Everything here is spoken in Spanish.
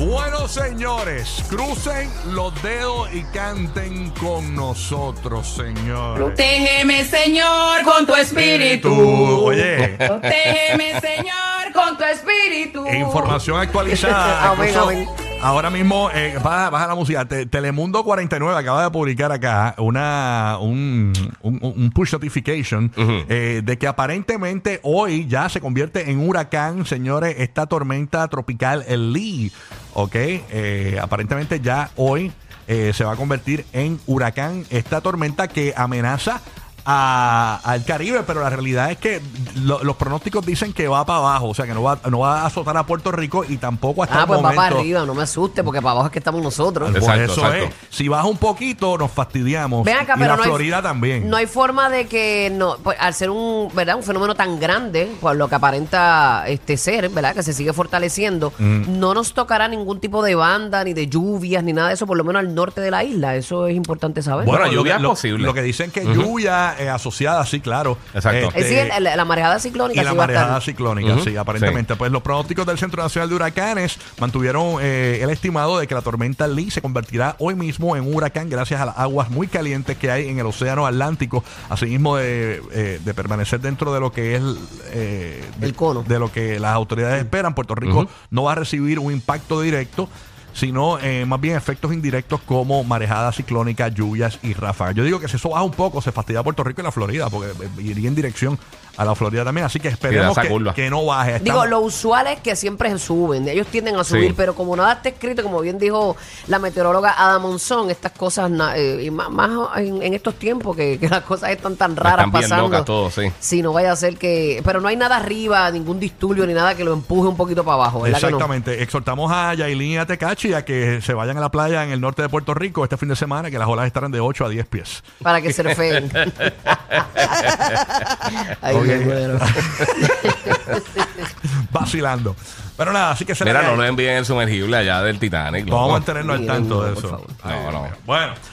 Bueno, señores, crucen los dedos y canten con nosotros, señores. Protégeme, Señor, con tu espíritu. Oye, Protégeme, Señor, con tu espíritu. información actualizada. Amén. Ahora mismo, eh, baja, baja la música. Te- Telemundo 49 acaba de publicar acá una, un, un- un push notification eh, de que aparentemente hoy ya se convierte en huracán, señores, esta tormenta tropical, el Lee. ¿Ok? Eh, aparentemente ya hoy eh, se va a convertir en huracán esta tormenta que amenaza a- al Caribe, pero la realidad es que lo- los pronósticos dicen que va para abajo, o sea que no va, no va a azotar a Puerto Rico y tampoco hasta Ah, el pues va para arriba, no me asuste, porque para abajo es que estamos nosotros. Pues Exacto, eso exacto. es. Si baja un poquito, nos fastidiamos. Ven acá, y pero la no hay- Florida también. No hay forma de que, no, pues, al ser un, ¿verdad? un fenómeno tan grande, por lo que aparenta este ser, ¿verdad? que se sigue fortaleciendo, Mm. no nos tocará ningún tipo de banda, ni de lluvias, ni nada de eso, por lo menos al norte de la isla. Eso es importante saber. Bueno, lluvia es lo- posible. Lo que dicen que lluvia eh, asociada, sí, claro. Exacto. Este, es decir, el- la marejada ciclónica y la sí marejada ciclónica, sí, aparentemente. Pues los pronósticos del Centro Nacional de Huracanes mantuvieron eh, el estimado de que la tormenta Lee se convertirá hoy mismo en un huracán gracias a las aguas muy calientes que hay en el Océano Atlántico, asimismo de, eh, de permanecer dentro de lo que es eh, de, El cono. de lo que las autoridades esperan. Puerto Rico no va a recibir un impacto directo sino eh, más bien efectos indirectos como marejadas ciclónicas, lluvias y ráfagas. Yo digo que si eso baja un poco, se fastidia Puerto Rico y la Florida, porque eh, iría en dirección a la Florida también. Así que esperemos que, que no baje. Digo, Estamos- lo usual es que siempre suben, ellos tienden a subir, Sí. pero como nada está escrito, como bien dijo la meteoróloga Ada Monzón, estas cosas, eh, y más, más en, en estos tiempos que, que las cosas están tan raras Están bien pasando. locas todos, sí. Si no vaya a ser que... Pero no hay nada arriba, ningún disturbio ni nada que lo empuje un poquito para abajo, ¿verdad que no? Exactamente. Exhortamos a Yailin y a Tecachi a que se vayan a la playa en el norte de Puerto Rico este fin de semana, que las olas estarán de 8 a 10 pies. Para que se refeen. Vacilando. Pero nada, así que se Mira, no nos envíen el sumergible allá del Titanic. Vamos a mantenernos al tanto de por eso. favor. Ay, No, Dios no. mío. Bueno,